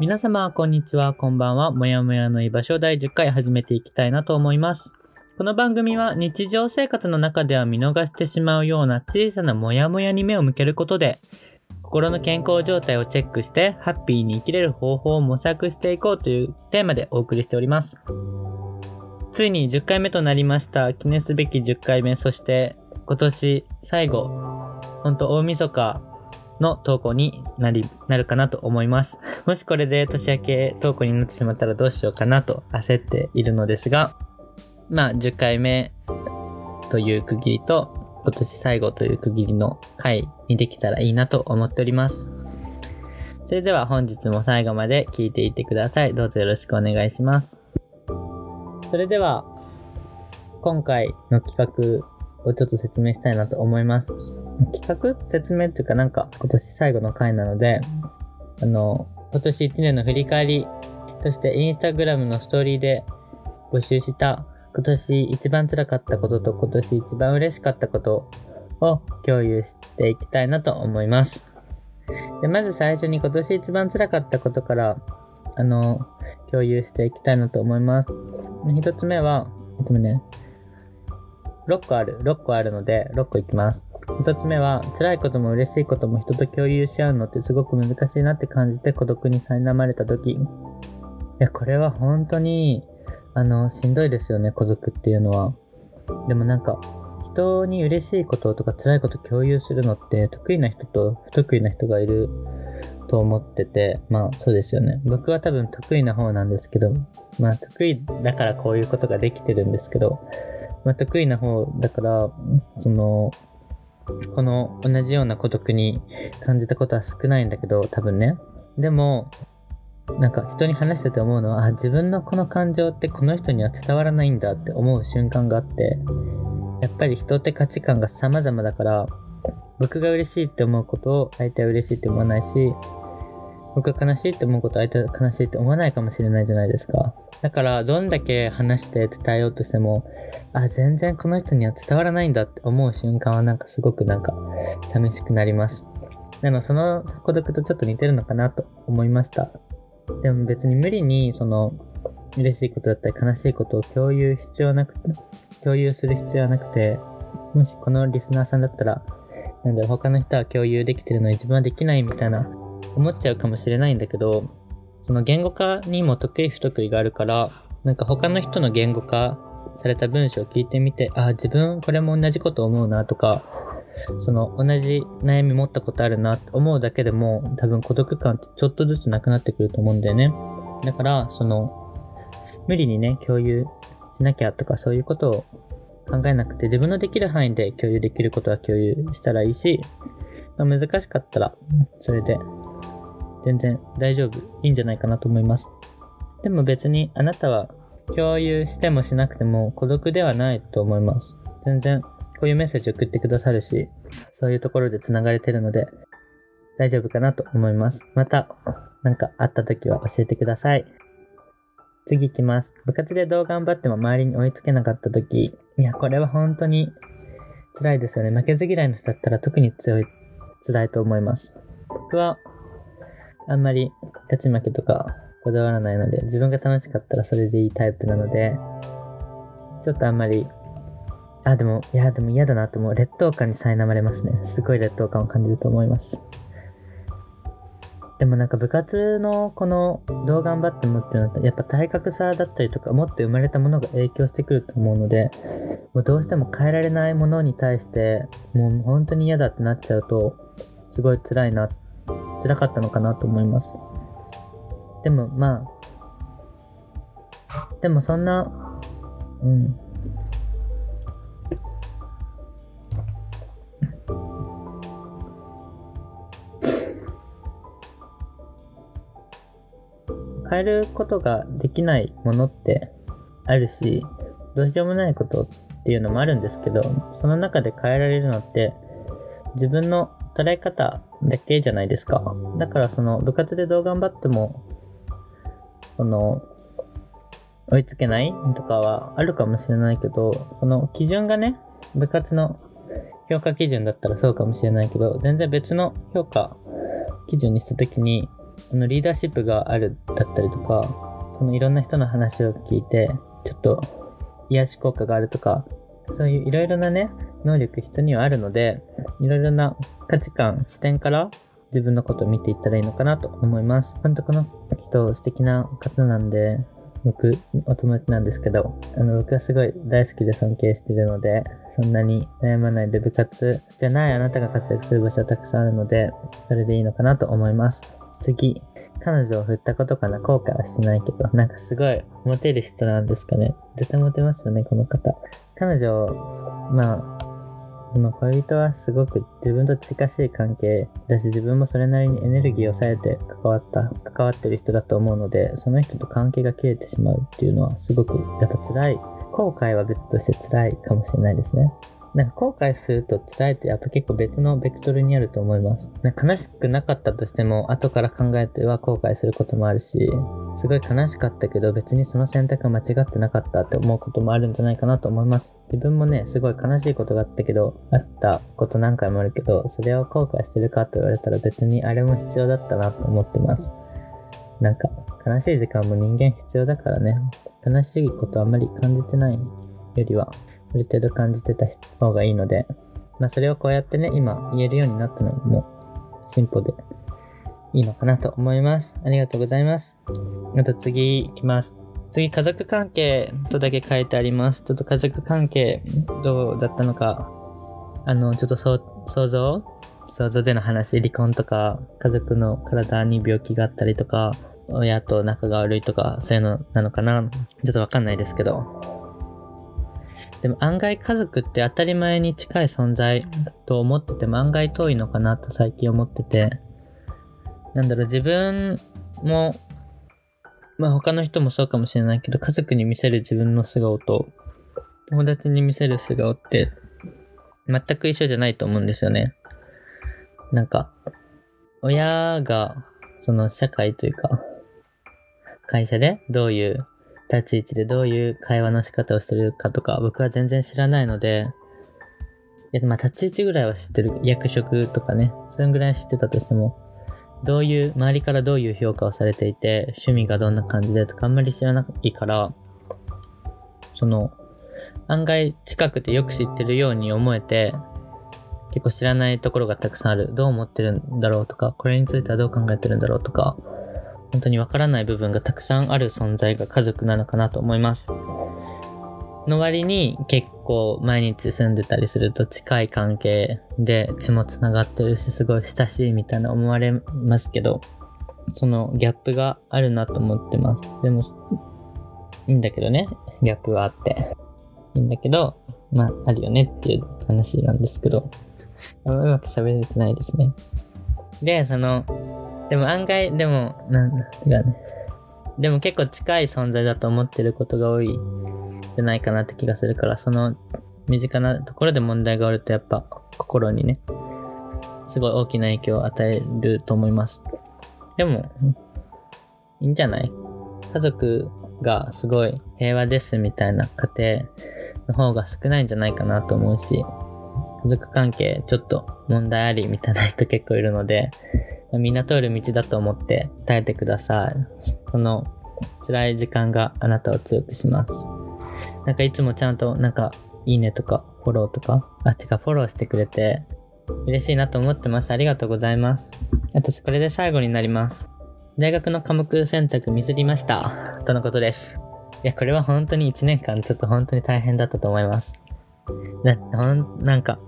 皆様、こんにちは、こんばんは。もやもやの居場所第10回始めていきたいなと思います。この番組は日常生活の中では見逃してしまうような小さなモヤモヤに目を向けることで、心の健康状態をチェックして、ハッピーに生きれる方法を模索していこうというテーマでお送りしております。ついに10回目となりました。記念すべき10回目、そして今年最後、ほんと大晦日の投稿になり、なるかなと思います。もしこれで年明け投稿になってしまったらどうしようかなと焦っているのですが、まあ10回目という区切りと今年最後という区切りの回にできたらいいなと思っております。それでは本日も最後まで聞いていってください。どうぞよろしくお願いします。それでは今回の企画をちょっと説明したいなと思います。企画説明っていうかなんか今年最後の回なので、あの、今年1年の振り返りとしてインスタグラムのストーリーで募集した今年一番辛かったことと今年一番嬉しかったことを共有していきたいなと思います。でまず最初に今年一番辛かったことから、あの、共有していきたいなと思います。一つ目は、えっとね、6個ある、6個あるので、6個いきます。一つ目は、辛いことも嬉しいことも人と共有し合うのってすごく難しいなって感じて孤独に苛まれた時。いや、これは本当に、あの、しんどいですよね、孤独っていうのは。でもなんか、人に嬉しいこととか辛いこと共有するのって得意な人と不得意な人がいると思ってて、まあそうですよね。僕は多分得意な方なんですけど、まあ得意だからこういうことができてるんですけど、まあ得意な方だから、その、この同じような孤独に感じたことは少ないんだけど、多分ね。でも、なんか人に話してて思うのは、あ、自分のこの感情ってこの人には伝わらないんだって思う瞬間があって、やっぱり人って価値観が様々だから、僕が嬉しいって思うことを相手は嬉しいって思わないし、僕が悲しいって思うこと相手は悲しいって思わないかもしれないじゃないですか。だから、どんだけ話して伝えようとしても、あ、全然この人には伝わらないんだって思う瞬間はなんかすごくなんか寂しくなります。でもその孤独とちょっと似てるのかなと思いました。でも別に無理にその嬉しいことだったり悲しいことを共有必要なく共有する必要はなくて、もしこのリスナーさんだったら、なんだ、他の人は共有できてるのに自分はできないみたいな思っちゃうかもしれないんだけど、その言語化にも得意不得意があるから、なんか他の人の言語化された文章を聞いてみて、あ、自分これも同じこと思うなとか、その同じ悩み持ったことあるなって思うだけでも多分孤独感ってちょっとずつなくなってくると思うんだよね。だから、その、無理にね、共有しなきゃとかそういうことを考えなくて自分のできる範囲で共有できることは共有したらいいし、ま難しかったらそれで全然大丈夫、いいんじゃないかなと思います。でも別にあなたは共有してもしなくても孤独ではないと思います。全然こういうメッセージ送ってくださるし、そういうところで繋がれてるので大丈夫かなと思います。また何かあった時は教えてください。次行きます。部活でどう頑張っても周りに追いつけなかった時、いや、これは本当に辛いですよね。負けず嫌いの人だったら特に強い、辛いと思います。僕はあんまり勝ち負けとかこだわらないので、自分が楽しかったらそれでいいタイプなので、ちょっとあんまり、あ、でも、いや、でも嫌だなと思う。劣等感に苛まれますね。すごい劣等感を感じると思います。でもなんか部活のこのどう頑張ってもっていうのはやっぱ体格差だったりとか持って生まれたものが影響してくると思うのでもうどうしても変えられないものに対してもう本当に嫌だってなっちゃうとすごい辛いな辛かったのかなと思います。でもまあでもそんなうん。変えることができないものってあるし、どうしようもないことっていうのもあるんですけど、その中で変えられるのって自分の捉え方だけじゃないですか。だからその部活でどう頑張っても、その、追いつけないとかはあるかもしれないけど、その基準がね、部活の評価基準だったらそうかもしれないけど、全然別の評価基準にしたときに、あのリーダーシップがあるだったりとか、このいろんな人の話を聞いて、ちょっと癒し効果があるとか、そういういろいろなね、能力人にはあるので、いろいろな価値観、視点から自分のことを見ていったらいいのかなと思います。本当この人素敵な方なんで、僕、お友達なんですけど、あの、僕はすごい大好きで尊敬してるので、そんなに悩まないで部活じゃないあなたが活躍する場所はたくさんあるので、それでいいのかなと思います。次、彼女を振ったことかな？後悔はしてないけど、なんかすごいモテる人なんですかね？絶対モテますよね、この方。彼女、まあ、この恋人はすごく自分と近しい関係だし、自分もそれなりにエネルギーを抑えて関わった、関わってる人だと思うので、その人と関係が切れてしまうっていうのはすごくやっぱ辛い。後悔は別として辛いかもしれないですね。なんか後悔すると伝えてやっぱ結構別のベクトルにあると思います。なんか悲しくなかったとしても後から考えては後悔することもあるし、すごい悲しかったけど別にその選択は間違ってなかったって思うこともあるんじゃないかなと思います。自分もね、すごい悲しいことがあったけど、あったこと何回もあるけど、それを後悔してるかと言われたら別にあれも必要だったなと思ってます。なんか悲しい時間も人間必要だからね、悲しいことあんまり感じてないよりは、る程度感じてた方がいいので、まあそれをこうやってね、今言えるようになったのも進歩でいいのかなと思います。ありがとうございます。あと次行きます。次、家族関係とだけ書いてあります。ちょっと家族関係どうだったのか、あの、ちょっと想像想像での話、離婚とか、家族の体に病気があったりとか、親と仲が悪いとか、そういうのなのかなちょっとわかんないですけど、でも案外家族って当たり前に近い存在と思ってても案外遠いのかなと最近思ってて、なんだろう、自分も、まあ他の人もそうかもしれないけど、家族に見せる自分の素顔と、友達に見せる素顔って、全く一緒じゃないと思うんですよね。なんか、親が、その社会というか、会社でどういう立ち位置でどういう会話の仕方をしてるかとか僕は全然知らないので、いやまあ立ち位置ぐらいは知ってる。役職とかね、それぐらい知ってたとしても、どういう、周りからどういう評価をされていて、趣味がどんな感じでとかあんまり知らないから、その、案外近くてよく知ってるように思えて、結構知らないところがたくさんある。どう思ってるんだろうとか、これについてはどう考えてるんだろうとか、本当にわからない部分がたくさんある存在が家族なのかなと思います。の割に結構毎日住んでたりすると近い関係で血もつながってるしすごい親しいみたいな思われますけどそのギャップがあるなと思ってます。でもいいんだけどね。ギャップはあって。いいんだけどまああるよねっていう話なんですけど。うまく喋れてないですね。でそのでも案外、でも、なんだ、違うね。でも結構近い存在だと思ってることが多いじゃないかなって気がするから、その身近なところで問題があるとやっぱ心にね、すごい大きな影響を与えると思います。でも、いいんじゃない？家族がすごい平和ですみたいな家庭の方が少ないんじゃないかなと思うし、家族関係ちょっと問題ありみたいな人結構いるので、みんな通る道だと思って耐えてください。この辛い時間があなたを強くします。なんかいつもちゃんとなんかいいねとかフォローとか、あ、違う、フォローしてくれて嬉しいなと思ってます。ありがとうございます。あとこれで最後になります。大学の科目選択ミスりました。とのことです。いや、これは本当に1年間ちょっと本当に大変だったと思います。だってほん、なんか、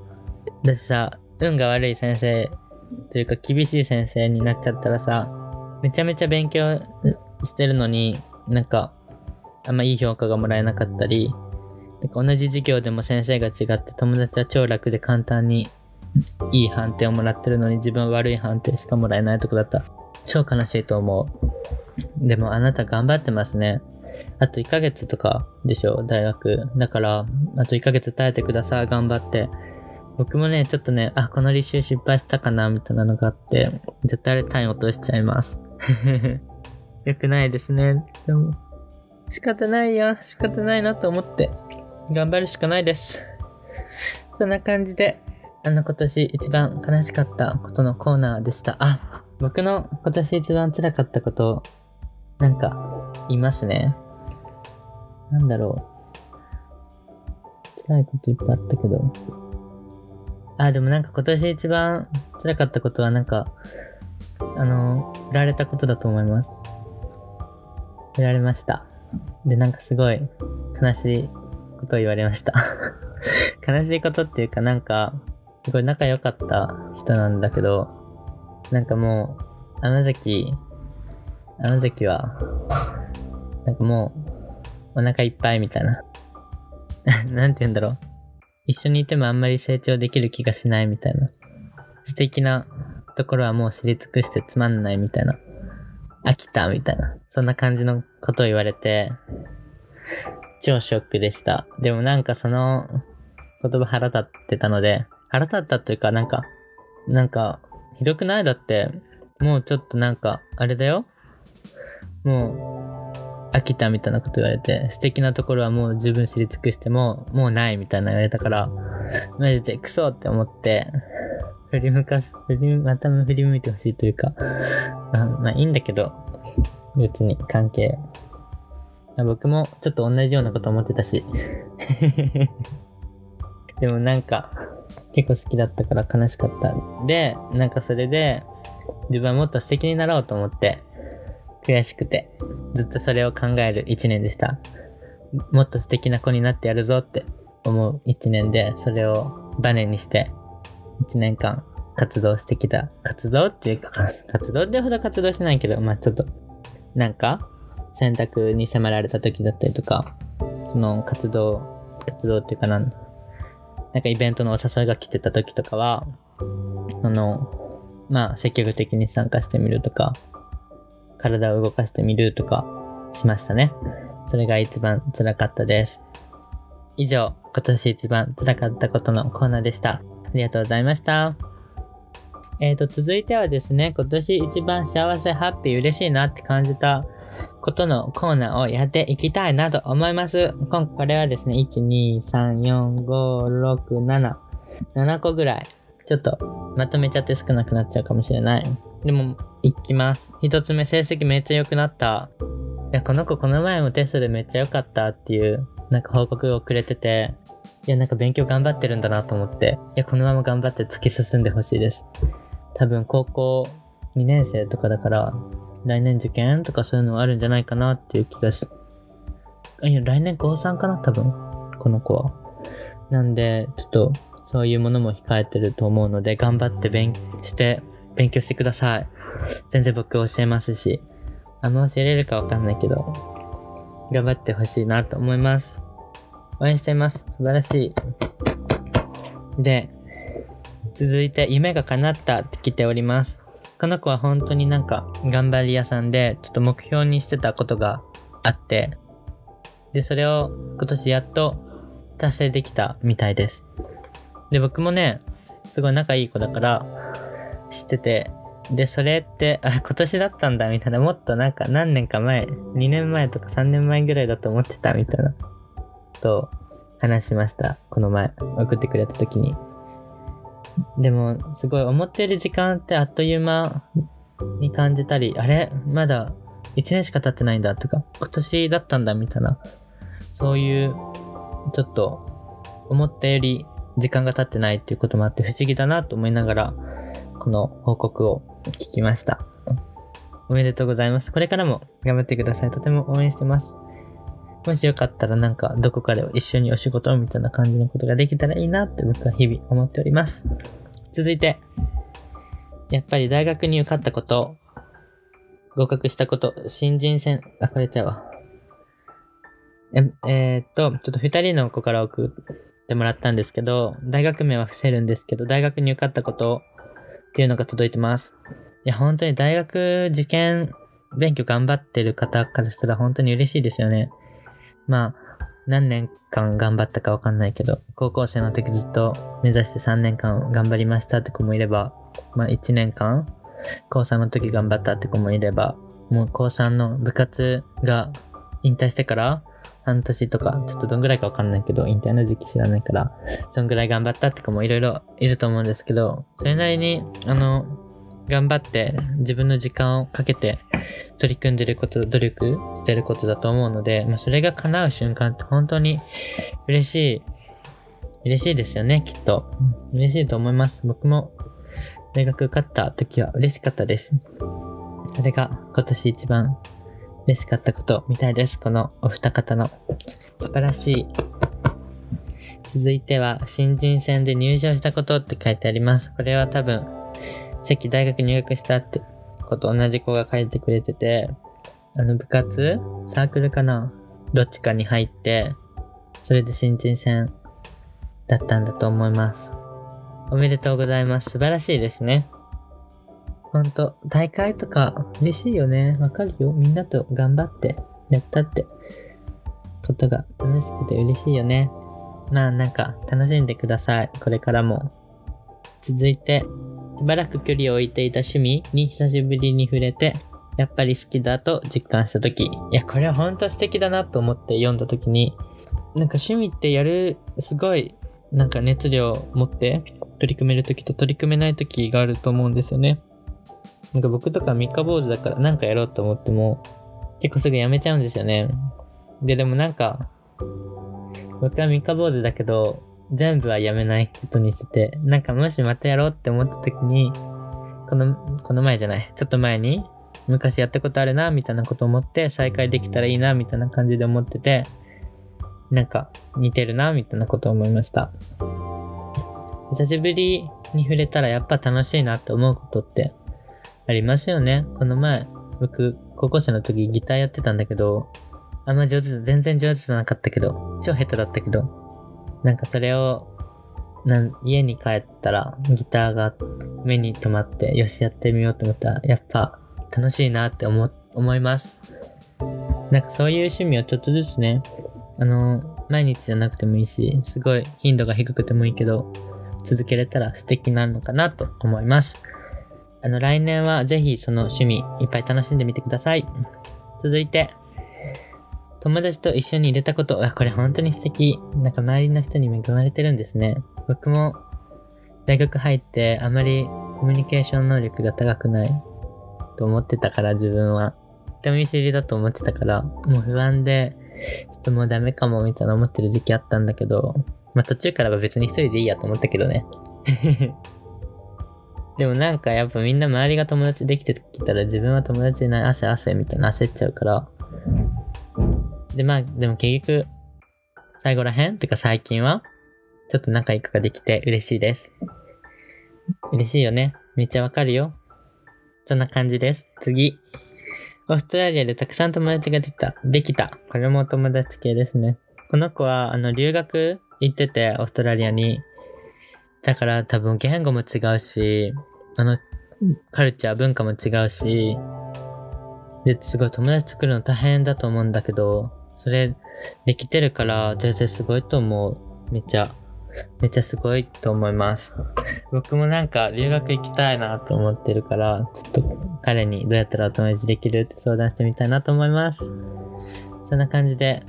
だってさ、運が悪い先生というか厳しい先生になっちゃったらさ、めちゃめちゃ勉強してるのに、なんか、あんまいい評価がもらえなかったり、なんか同じ授業でも先生が違って友達は超楽で簡単にいい判定をもらってるのに自分は悪い判定しかもらえないとこだった。超悲しいと思う。でもあなた頑張ってますね。あと1ヶ月とかでしょ、大学。だから、あと1ヶ月耐えてください、頑張って。僕もね、ちょっとね、あ、この履修失敗したかな、みたいなのがあって、絶対あれ単位落としちゃいます。よくないですね。でも、仕方ないよ。仕方ないなと思って、頑張るしかないです。そんな感じで、あの今年一番悲しかったことのコーナーでした。あ、僕の今年一番辛かったこと、なんか言、いますね。なんだろう。辛いこといっぱいあったけど。あ、でもなんか今年一番辛かったことはなんか、あの、振られたことだと思います。振られました。で、なんかすごい悲しいことを言われました。悲しいことっていうかなんか、すごい仲良かった人なんだけど、なんかもう、天崎、天崎は、なんかもう、お腹いっぱいみたいな。なんて言うんだろう。一緒にいてもあんまり成長できる気がしないみたいな。素敵なところはもう知り尽くしてつまんないみたいな。飽きたみたいな。そんな感じのことを言われて、超ショックでした。でもなんかその言葉腹立ってたので、腹立ったというかなんか、なんか、ひどくない？だって、もうちょっとなんか、あれだよもう、飽きたみたいなこと言われて、素敵なところはもう十分知り尽くしても、もうないみたいな言われたから、マジでクソって思って、振り向かす、振り、また振り向いてほしいというか、まあ、まあいいんだけど、別に関係。僕もちょっと同じようなこと思ってたし。でもなんか、結構好きだったから悲しかった。で、なんかそれで、自分はもっと素敵になろうと思って、悔しくて、ずっとそれを考える一年でした。もっと素敵な子になってやるぞって思う一年で、それをバネにして、一年間活動してきた。活動っていうか、活動ってほど活動してないけど、まあちょっと、なんか、選択に迫られた時だったりとか、その活動、活動っていうかなん、なんかイベントのお誘いが来てた時とかは、その、まあ積極的に参加してみるとか、体を動かしてみるとかしましたね。それが一番辛かったです。以上、今年一番辛かったことのコーナーでした。ありがとうございました。えーと、続いてはですね、今年一番幸せ、ハッピー、嬉しいなって感じたことのコーナーをやっていきたいなと思います。今これはですね、1、2、3、4、5、6、7、7個ぐらい。ちょっとまとめちゃって少なくなっちゃうかもしれない。でも、いきます。一つ目、成績めっちゃ良くなった。いや、この子この前もテストでめっちゃ良かったっていう、なんか報告をくれてて、いや、なんか勉強頑張ってるんだなと思って、いや、このまま頑張って突き進んでほしいです。多分高校2年生とかだから、来年受験とかそういうのあるんじゃないかなっていう気がし、あいや、来年高3かな多分、この子は。なんで、ちょっと、そういうものも控えてると思うので、頑張って勉強して、勉強してください。全然僕教えますし、あんま教えれるかわかんないけど、頑張ってほしいなと思います。応援しています。素晴らしい。で、続いて夢が叶ったって来ております。この子は本当になんか頑張り屋さんで、ちょっと目標にしてたことがあって、で、それを今年やっと達成できたみたいです。で、僕もね、すごい仲いい子だから知ってて、で、それって、あ、今年だったんだみたいな、もっとなんか何年か前、2年前とか3年前ぐらいだと思ってたみたいな、と話しました。この前、送ってくれた時に。でも、すごい思ってる時間ってあっという間に感じたり、あれ？まだ1年しか経ってないんだとか、今年だったんだみたいな、そういう、ちょっと、思ったより時間が経ってないっていうこともあって不思議だなと思いながら、この報告を聞きました。おめでとうございます。これからも頑張ってください。とても応援してます。もしよかったらなんかどこかで一緒にお仕事みたいな感じのことができたらいいなって僕は日々思っております。続いて、やっぱり大学に受かったこと、合格したこと、新人戦、あ、これちゃうわ。ええーっと、ちょっと二人の子から送ってもらったんですけど、大学名は伏せるんですけど、大学に受かったことをっていうのが届いてます。いや、本当に大学受験勉強頑張ってる方からしたら本当に嬉しいですよね。まあ、何年間頑張ったかわかんないけど、高校生の時ずっと目指して3年間頑張りましたって子もいれば、まあ1年間、高3の時頑張ったって子もいれば、もう高3の部活が引退してから半年とか、ちょっとどんぐらいかわかんないけど、引退の時期知らないから、そんぐらい頑張ったって子もいろいろいると思うんですけど、それなりに、あの、頑張って自分の時間をかけて取り組んでること、努力してることだと思うので、まあ、それが叶う瞬間って本当に嬉しい、嬉しいですよね、きっと。嬉しいと思います。僕も大学受かった時は嬉しかったです。それが今年一番嬉しかったことみたいです。このお二方の素晴らしい。続いては、新人戦で入賞したことって書いてあります。これは多分、さっき大学入学したってこと同じ子が書いてくれてて、あの部活サークルかな？どっちかに入って、それで新人戦だったんだと思います。おめでとうございます。素晴らしいですね。ほんと、大会とか嬉しいよね。わかるよ。みんなと頑張ってやったってことが楽しくて嬉しいよね。まあなんか楽しんでください。これからも。続いて、しばらく距離を置いていた趣味に久しぶりに触れて、やっぱり好きだと実感した時。いや、これはほんと素敵だなと思って読んだ時に、なんか趣味ってやる、すごい、なんか熱量を持って取り組める時と取り組めない時があると思うんですよね。なんか僕とか三日坊主だからなんかやろうと思っても、結構すぐやめちゃうんですよね。で、でもなんか、僕は三日坊主だけど、全部はやめないことにしてて、なんかもしまたやろうって思った時に、この、この前じゃない、ちょっと前に、昔やったことあるな、みたいなこと思って、再開できたらいいな、みたいな感じで思ってて、なんか似てるな、みたいなこと思いました。久しぶりに触れたらやっぱ楽しいなって思うことってありますよね。この前、僕、高校生の時ギターやってたんだけど、あんま上手、全然上手じゃなかったけど、超下手だったけど、なんかそれを、なん家に帰ったらギターが目に留まって、よしやってみようと思ったら、やっぱ楽しいなって思、思います。なんかそういう趣味をちょっとずつね、あの、毎日じゃなくてもいいし、すごい頻度が低くてもいいけど、続けれたら素敵なのかなと思います。あの、来年はぜひその趣味いっぱい楽しんでみてください。続いて、友達と一緒に入れたこと、これ本当に素敵。なんか周りの人に恵まれてるんですね。僕も大学入ってあまりコミュニケーション能力が高くないと思ってたから自分は。人見知りだと思ってたから、もう不安で、ちょっともうダメかもみたいな思ってる時期あったんだけど、まあ途中からは別に一人でいいやと思ったけどね。でもなんかやっぱみんな周りが友達できてきたら自分は友達でない汗汗みたいな焦っちゃうから。でまあでも結局最後らへん？ってか最近は？ちょっと仲良くができて嬉しいです。嬉しいよね。めっちゃわかるよ。そんな感じです。次。オーストラリアでたくさん友達ができた。できた。これも友達系ですね。この子は、あの、留学行ってて、オーストラリアに。だから多分言語も違うし、あの、カルチャー、文化も違うし、で、すごい友達作るの大変だと思うんだけど、それできてるから全然すごいと思う。めっちゃ、めっちゃすごいと思います。僕もなんか留学行きたいなと思ってるから、ちょっと彼にどうやったらお友達できるって相談してみたいなと思います。そんな感じで、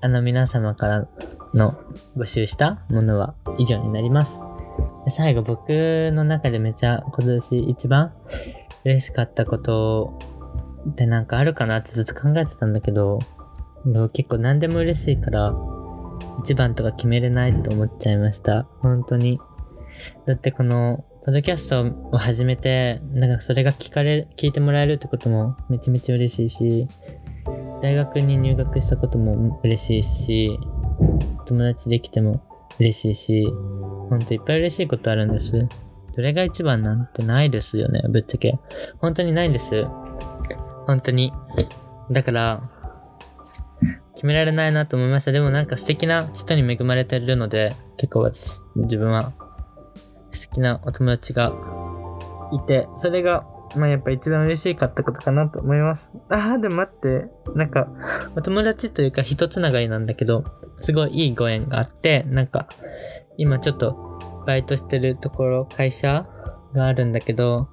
あの皆様からの募集したものは以上になります。最後僕の中でめちゃ今年一番嬉しかったことってなんかあるかなってずっと考えてたんだけど、結構何でも嬉しいから、一番とか決めれないと思っちゃいました。本当に。だってこの、ポッドキャストを始めて、なんかそれが聞かれ、聞いてもらえるってこともめちゃめちゃ嬉しいし、大学に入学したことも嬉しいし、友達できても嬉しいし、ほんといっぱい嬉しいことあるんです。どれが一番なんてないですよね、ぶっちゃけ。本当にないんです。本当に。だから、決められないなと思いました。でもなんか素敵な人に恵まれてるので、結構私、自分は素敵なお友達がいて、それが、まあやっぱ一番嬉しかったことかなと思います。ああ、でも待って、なんか、お友達というか人つながりなんだけど、すごいいいご縁があって、なんか、今ちょっとバイトしてるところ、会社があるんだけど、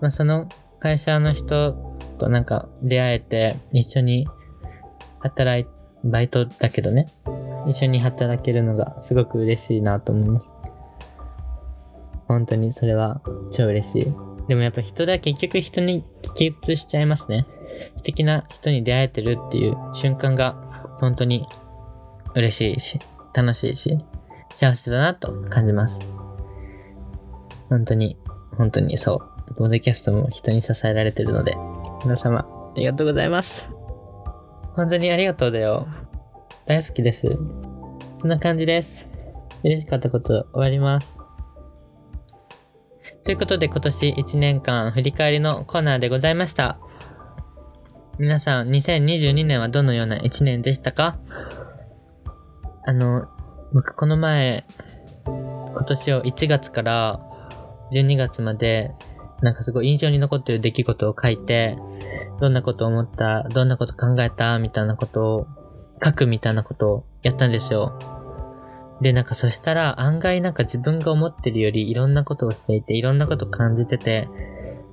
まあその会社の人となんか出会えて、一緒に働い、バイトだけどね、一緒に働けるのがすごく嬉しいなと思います。本当にそれは超嬉しい。でもやっぱ人だ結局人に帰結しちゃいますね。素敵な人に出会えてるっていう瞬間が本当に嬉しいし、楽しいし、幸せだなと感じます。本当に、本当にそう。ボードキャストも人に支えられてるので、皆様、ありがとうございます。本当にありがとうだよ。大好きです。こんな感じです。嬉しかったこと終わります。ということで今年1年間振り返りのコーナーでございました。皆さん、2022年はどのような1年でしたか？あの、僕この前、今年を1月から12月まで、なんかすごい印象に残ってる出来事を書いて、どんなこと思った、どんなこと考えた、みたいなことを書くみたいなことをやったんですよ。で、なんかそしたら案外なんか自分が思ってるよりいろんなことをしていて、いろんなこと感じてて、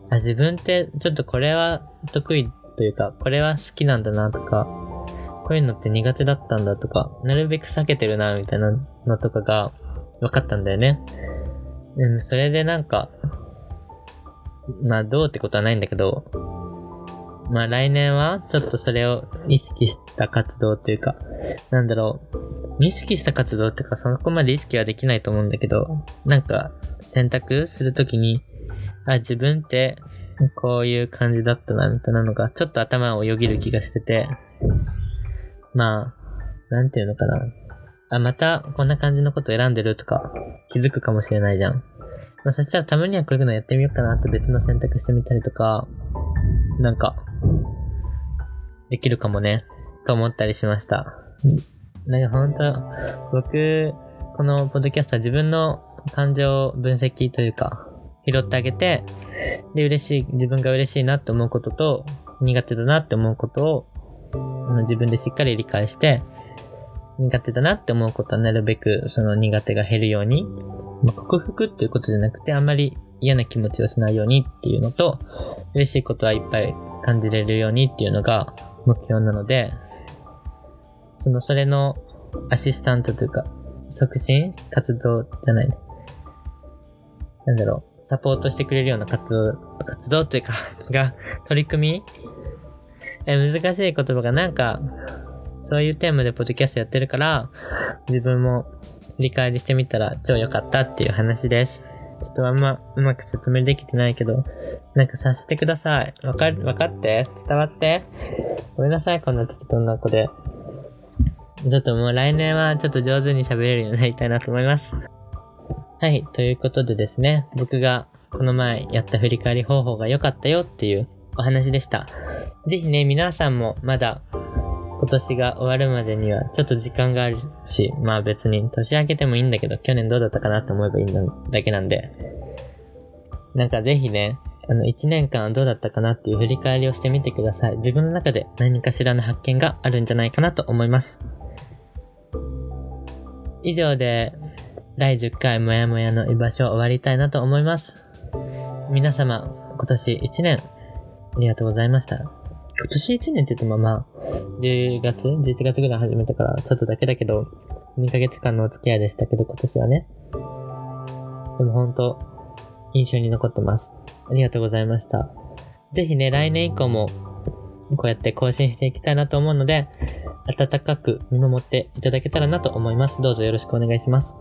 あ、自分ってちょっとこれは得意というか、これは好きなんだなとか、こういうのって苦手だったんだとか、なるべく避けてるなみたいなのとかが分かったんだよね。でもそれでなんか、まあどうってことはないんだけど、まあ来年はちょっとそれを意識した活動というか、なんだろう、意識した活動っていうかそこまで意識はできないと思うんだけど、なんか選択するときに、あ、自分ってこういう感じだったなみたいなのがちょっと頭をよぎる気がしてて、まあ、なんていうのかな。あ、またこんな感じのこと選んでるとか気づくかもしれないじゃん。まあそしたらたまにはこういうのやってみようかなって別の選択してみたりとか、なんか、できるかもね、と思ったりしました。なんか本当、僕、このポッドキャストは自分の感情分析というか、拾ってあげて、で、嬉しい、自分が嬉しいなって思うことと、苦手だなって思うことを、自分でしっかり理解して、苦手だなって思うことはなるべくその苦手が減るように、まあ、克服っていうことじゃなくて、あんまり嫌な気持ちをしないようにっていうのと、嬉しいことはいっぱい感じれるようにっていうのが目標なので、その、それのアシスタントというか、促進活動じゃないね。なんだろう、サポートしてくれるような活動、活動っていうか、が、取り組みえ、難しい言葉がなんか、そういうテーマでポッドキャストやってるから、自分も振り返りしてみたら超良かったっていう話です。ちょっとあんまうまく説明できてないけど、なんか察してください。わかる、わかって？伝わって？ごめんなさい、こんな適当な子で。ちょっともう来年はちょっと上手に喋れるようになりたいなと思います。はい、ということでですね、僕がこの前やった振り返り方法が良かったよっていうお話でした。ぜひね、皆さんもまだ今年が終わるまでにはちょっと時間があるし、まあ別に年明けてもいいんだけど、去年どうだったかなって思えばいいだけなんで、なんかぜひね、あの、1年間どうだったかなっていう振り返りをしてみてください。自分の中で何かしらの発見があるんじゃないかなと思います。以上で、第10回もやもやの居場所を終わりたいなと思います。皆様、今年1年、ありがとうございました。今年1年って言ってもまあ、10月 ?11 月ぐらい始めたからちょっとだけだけど、2ヶ月間のお付き合いでしたけど、今年はね。でも本当、印象に残ってます。ありがとうございました。ぜひね、来年以降も、こうやって更新していきたいなと思うので、温かく見守っていただけたらなと思います。どうぞよろしくお願いします。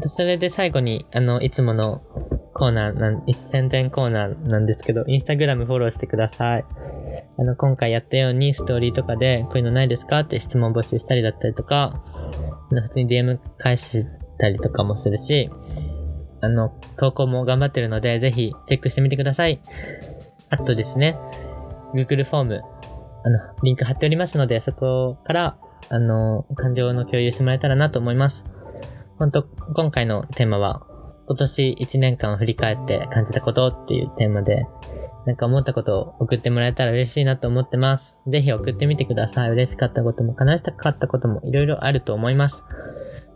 それで最後に、あの、いつものコーナーなん、宣伝コーナーなんですけど、インスタグラムフォローしてください。あの、今回やったようにストーリーとかで、こういうのないですかって質問募集したりだったりとか、普通に DM 返したりとかもするし、あの、投稿も頑張ってるので、ぜひチェックしてみてください。あとですね、Google フォーム、あの、リンク貼っておりますので、そこから、あの、感情の共有してもらえたらなと思います。本当今回のテーマは、今年1年間を振り返って感じたことっていうテーマで、なんか思ったことを送ってもらえたら嬉しいなと思ってます。ぜひ送ってみてください。嬉しかったことも悲しかったこともいろいろあると思います。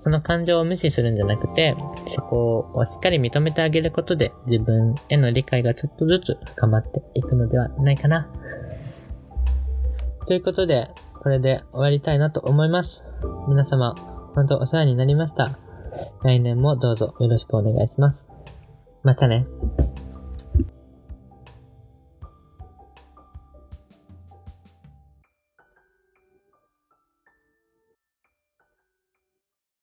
その感情を無視するんじゃなくて、そこをしっかり認めてあげることで自分への理解がちょっとずつ深まっていくのではないかな。ということで、これで終わりたいなと思います。皆様、本当お世話になりました。来年もどうぞよろしくお願いします。またね。